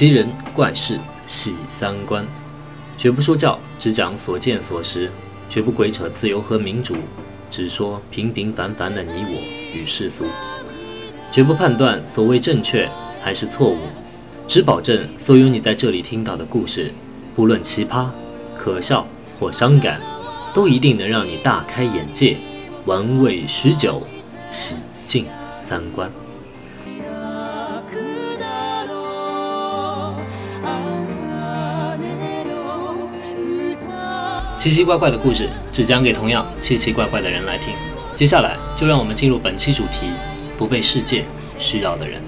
奇人怪事喜三观，绝不说教，只讲所见所识，绝不鬼扯自由和民主，只说平平凡凡的你我与世俗，绝不判断所谓正确还是错误，只保证所有你在这里听到的故事，不论奇葩、可笑或伤感，都一定能让你大开眼界，玩味许久，洗净三观。奇奇怪怪的故事只讲给同样奇奇怪怪的人来听。接下来就让我们进入本期主题：不被世界需要的人。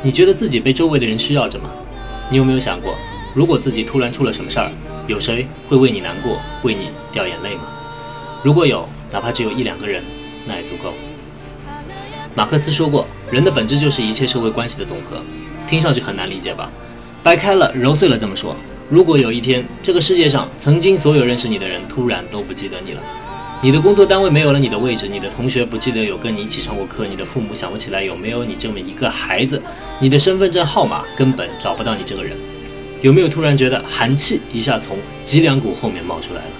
你觉得自己被周围的人需要着吗？你有没有想过，如果自己突然出了什么事儿，有谁会为你难过、为你掉眼泪吗？如果有，哪怕只有一两个人，那也足够。马克思说过，人的本质就是一切社会关系的总和。听上去很难理解吧？掰开了揉碎了这么说。如果有一天，这个世界上曾经所有认识你的人突然都不记得你了，你的工作单位没有了你的位置，你的同学不记得有跟你一起上过课，你的父母想不起来有没有你这么一个孩子，你的身份证号码根本找不到你这个人，有没有突然觉得寒气一下从脊梁骨后面冒出来了？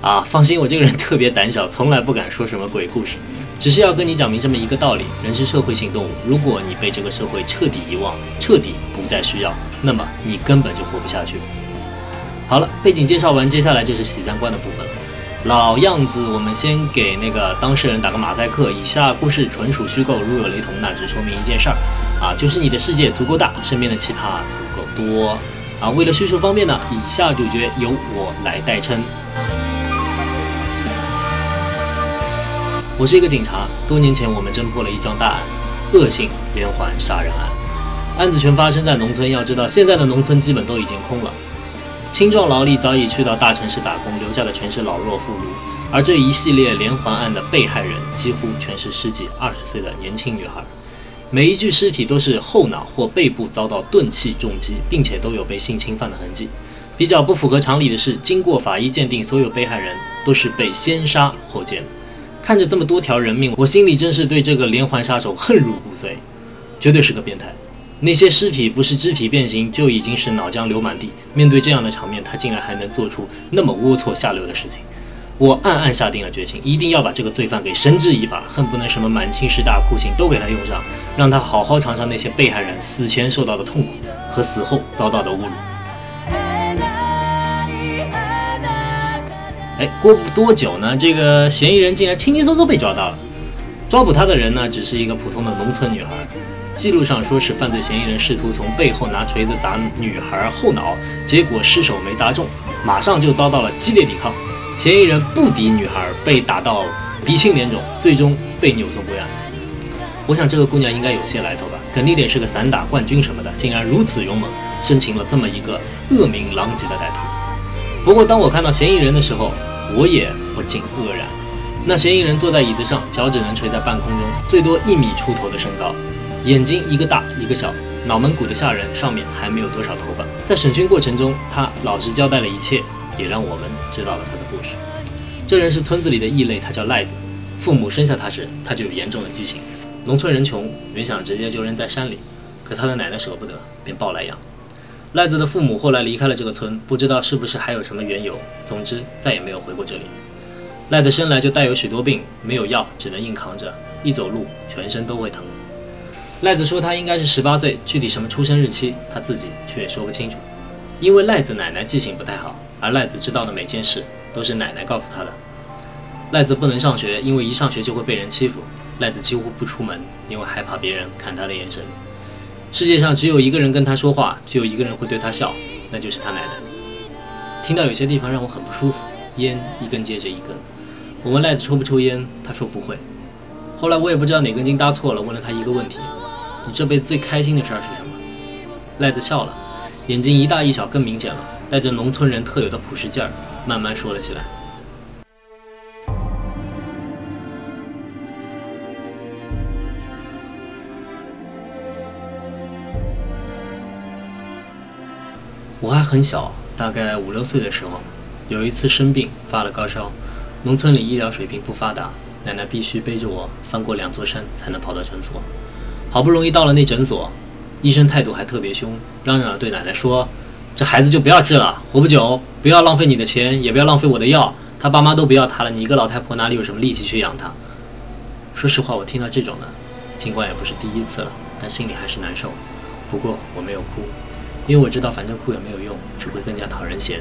啊，放心，我这个人特别胆小，从来不敢说什么鬼故事。只是要跟你讲明这么一个道理：人是社会性动物。如果你被这个社会彻底遗忘，彻底不再需要，那么你根本就活不下去。好了，背景介绍完，接下来就是洗三观的部分了。老样子，我们先给那个当事人打个马赛克。以下故事纯属虚构，如有雷同，那只说明一件事儿啊，就是你的世界足够大，身边的奇葩足够多啊。为了叙述方便呢，以下主角由我来代称。我是一个警察，多年前我们侦破了一桩大案，恶性连环杀人案，案子全发生在农村。要知道，现在的农村基本都已经空了，青壮劳力早已去到大城市打工，留下的全是老弱妇孺。而这一系列连环案的被害人几乎全是十几、二十岁的年轻女孩，每一具尸体都是后脑或背部遭到钝器重击，并且都有被性侵犯的痕迹。比较不符合常理的是，经过法医鉴定，所有被害人都是被先杀后奸。看着这么多条人命，我心里真是对这个连环杀手恨入骨髓，绝对是个变态。那些尸体不是肢体变形，就已经是脑浆流满地。面对这样的场面，他竟然还能做出那么龌龊下流的事情。我暗暗下定了决心，一定要把这个罪犯给绳之以法，恨不能什么满清十大酷刑都给他用上，让他好好尝尝那些被害人死前受到的痛苦和死后遭到的侮辱。哎，过不多久呢，这个嫌疑人竟然轻轻松松被抓到了。抓捕他的人呢，只是一个普通的农村女孩。记录上说是犯罪嫌疑人试图从背后拿锤子砸女孩后脑，结果失手没砸中，马上就遭到了激烈抵抗。嫌疑人不敌女孩，被打到鼻青脸肿，最终被扭送归案。我想这个姑娘应该有些来头吧，肯定得是个散打冠军什么的，竟然如此勇猛，生擒了这么一个恶名狼藉的歹徒。不过，当我看到嫌疑人的时候，我也不禁愕然。那嫌疑人坐在椅子上，脚只能垂在半空中，最多一米出头的身高，眼睛一个大一个小，脑门鼓得吓人，上面还没有多少头发。在审讯过程中，他老实交代了一切，也让我们知道了他的故事。这人是村子里的异类，他叫赖子。父母生下他时，他就有严重的畸形。农村人穷，原想直接就扔在山里，可他的奶奶舍不得，便抱来养。赖子的父母后来离开了这个村，不知道是不是还有什么缘由。总之，再也没有回过这里。赖子生来就带有许多病，没有药，只能硬扛着，一走路全身都会疼。赖子说他应该是十八岁，具体什么出生日期他自己却也说不清楚。因为赖子奶奶记性不太好，而赖子知道的每件事都是奶奶告诉他的。赖子不能上学，因为一上学就会被人欺负。赖子几乎不出门，因为害怕别人看他的眼神。世界上只有一个人跟他说话，只有一个人会对他笑，那就是他奶奶。听到有些地方让我很不舒服，烟一根接着一根。我问赖子抽不抽烟，他说不会。后来我也不知道哪根筋搭错了，问了他一个问题：你这辈子最开心的事儿是什么？赖子笑了，眼睛一大一小更明显了，带着农村人特有的朴实劲儿，慢慢说了起来。我还很小，大概五六岁的时候，有一次生病发了高烧，农村里医疗水平不发达，奶奶必须背着我翻过两座山才能跑到诊所。好不容易到了那诊所，医生态度还特别凶，嚷嚷着对奶奶说：“这孩子就不要治了，活不久，不要浪费你的钱，也不要浪费我的药。他爸妈都不要他了，你一个老太婆哪里有什么力气去养他？”说实话，我听到这种的，尽管也不是第一次了，但心里还是难受。不过我没有哭，因为我知道反正哭也没有用，只会更加讨人嫌。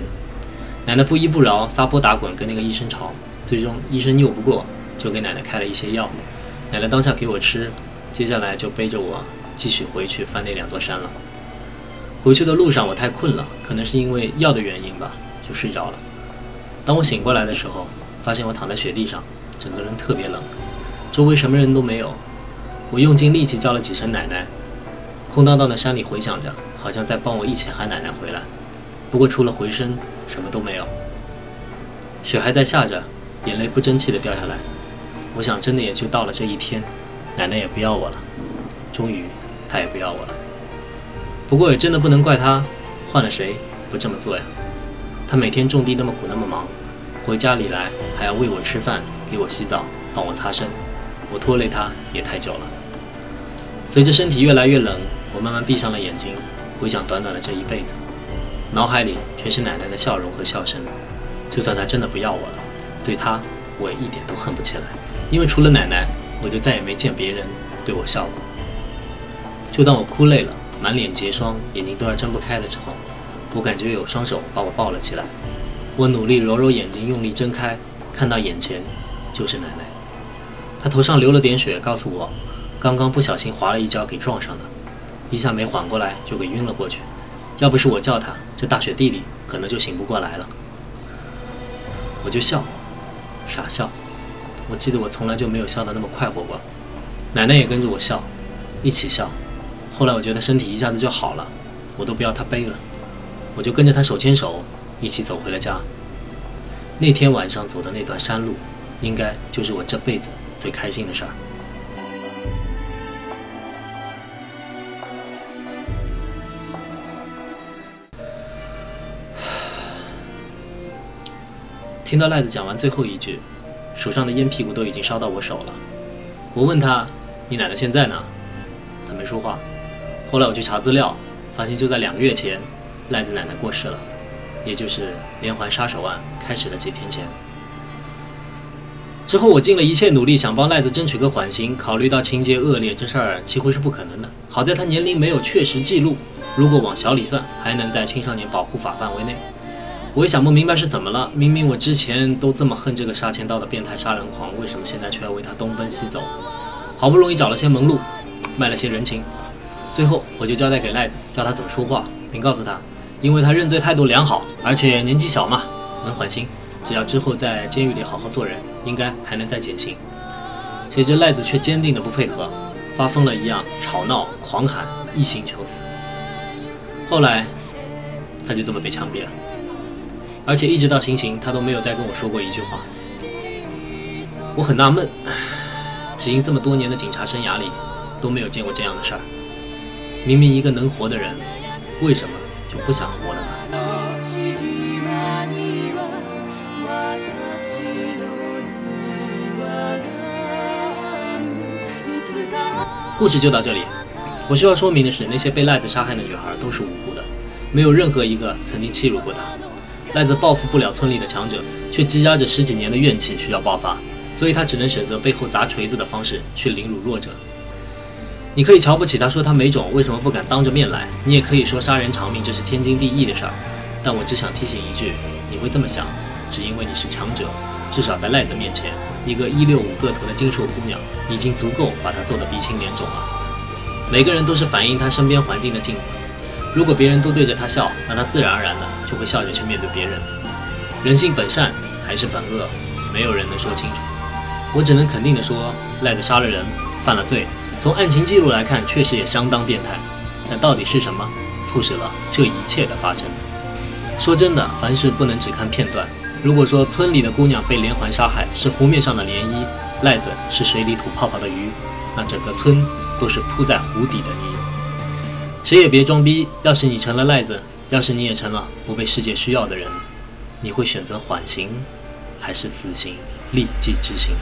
奶奶不依不饶，撒泼打滚，跟那个医生吵，最终医生拗不过，就给奶奶开了一些药。奶奶当下给我吃，接下来就背着我继续回去翻那两座山了。回去的路上我太困了，可能是因为药的原因吧，就睡着了。当我醒过来的时候，发现我躺在雪地上，整个人特别冷，周围什么人都没有。我用尽力气叫了几声奶奶，空荡荡的山里回响着，好像在帮我一起喊奶奶回来。不过除了回声，什么都没有。雪还在下着，眼泪不争气的掉下来。我想，真的也就到了这一天，奶奶也不要我了。终于，她也不要我了。不过也真的不能怪她，换了谁不这么做呀？她每天种地那么苦那么忙，回家里来还要喂我吃饭，给我洗澡，帮我擦身，我拖累她也太久了。随着身体越来越冷，我慢慢闭上了眼睛，回想短短的这一辈子，脑海里全是奶奶的笑容和笑声。就算她真的不要我了，对她我也一点都恨不起来。因为除了奶奶，我就再也没见别人对我笑过。就当我哭累了，满脸结霜，眼睛都要睁不开的时候，我感觉有双手把我抱了起来。我努力揉揉眼睛，用力睁开，看到眼前就是奶奶。她头上流了点血，告诉我，刚刚不小心滑了一跤，给撞上的，一下没缓过来就给晕了过去。要不是我叫他，这大雪地里可能就醒不过来了。我就笑，傻笑。我记得我从来就没有笑得那么快活过，奶奶也跟着我笑，一起笑。后来我觉得身体一下子就好了，我都不要她背了，我就跟着她手牵手一起走回了家。那天晚上走的那段山路，应该就是我这辈子最开心的事儿。听到赖子讲完最后一句。手上的烟屁股都已经烧到我手了，我问他：“你奶奶现在呢？”他没说话。后来我去查资料，发现就在两个月前，赖子奶奶过世了，也就是连环杀手案开始的几天前。之后我尽了一切努力想帮赖子争取个缓刑，考虑到情节恶劣，这事儿几乎是不可能的。好在他年龄没有确实记录，如果往小里算，还能在青少年保护法范围内。我也想不明白是怎么了，明明我之前都这么恨这个杀千刀的变态杀人狂，为什么现在却要为他东奔西走？好不容易找了些门路，卖了些人情，最后我就交代给赖子，教他怎么说话，并告诉他，因为他认罪态度良好，而且年纪小嘛，能缓刑，只要之后在监狱里好好做人，应该还能再减刑。谁知赖子却坚定的不配合，发疯了一样吵闹狂喊，一心求死。后来，他就这么被枪毙了。而且一直到行刑，他都没有再跟我说过一句话。我很纳闷，只因这么多年的警察生涯里，都没有见过这样的事儿。明明一个能活的人，为什么就不想活了呢？故事就到这里。我需要说明的是，那些被赖子杀害的女孩都是无辜的，没有任何一个曾经欺辱过她。赖子报复不了村里的强者，却积压着十几年的怨气需要爆发，所以他只能选择背后砸锤子的方式去凌辱弱者。你可以瞧不起他，说他没种，为什么不敢当着面来？你也可以说杀人偿命，这是天经地义的事儿。但我只想提醒一句，你会这么想，只因为你是强者。至少在赖子面前，一个一六五个头的精瘦姑娘已经足够把他揍得鼻青脸肿了。每个人都是反映他身边环境的镜子。如果别人都对着他笑，那他自然而然的就会笑着去面对别人。人性本善还是本恶，没有人能说清楚。我只能肯定的说，赖子杀了人，犯了罪。从案情记录来看，确实也相当变态。但到底是什么促使了这一切的发生？说真的，凡事不能只看片段。如果说村里的姑娘被连环杀害是湖面上的涟漪，赖子是水里吐泡泡的鱼，那整个村都是铺在湖底的泥。谁也别装逼！要是你成了赖子，要是你也成了不被世界需要的人，你会选择缓刑，还是死刑立即执行？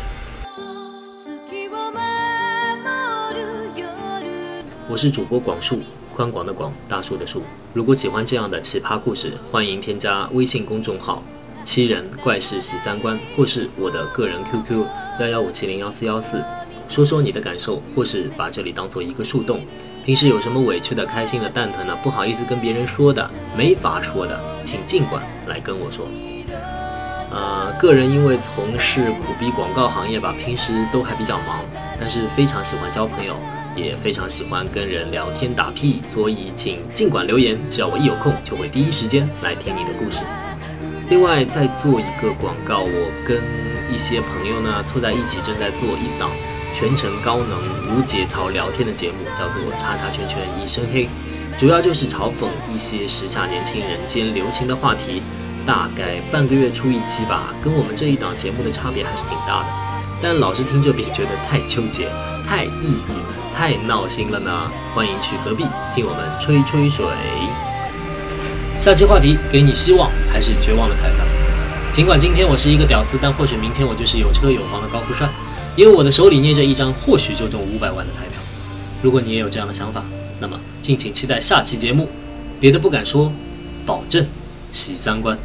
我是主播广树。宽广的广，大树的树。如果喜欢这样的奇葩故事，欢迎添加微信公众号“七人怪事喜三观”或是我的个人 QQ 幺幺五七零幺四幺四，说说你的感受，或是把这里当做一个树洞。平时有什么委屈的、开心的、蛋疼的、不好意思跟别人说的、没法说的，请尽管来跟我说。呃，个人因为从事苦逼广告行业吧，平时都还比较忙，但是非常喜欢交朋友，也非常喜欢跟人聊天打屁，所以请尽管留言，只要我一有空，就会第一时间来听你的故事。另外，再做一个广告，我跟一些朋友呢凑在一起，正在做一档全程高能无节操聊天的节目，叫做“叉叉圈圈一身黑”，主要就是嘲讽一些时下年轻人间流行的话题。大概半个月出一期吧，跟我们这一档节目的差别还是挺大的。但老是听着别觉得太纠结、太抑郁、太闹心了呢。欢迎去隔壁听我们吹吹水。下期话题：给你希望还是绝望的彩票？尽管今天我是一个屌丝，但或许明天我就是有车有房的高富帅，因为我的手里捏着一张或许就中五百万的彩票。如果你也有这样的想法，那么敬请期待下期节目。别的不敢说，保证喜三观。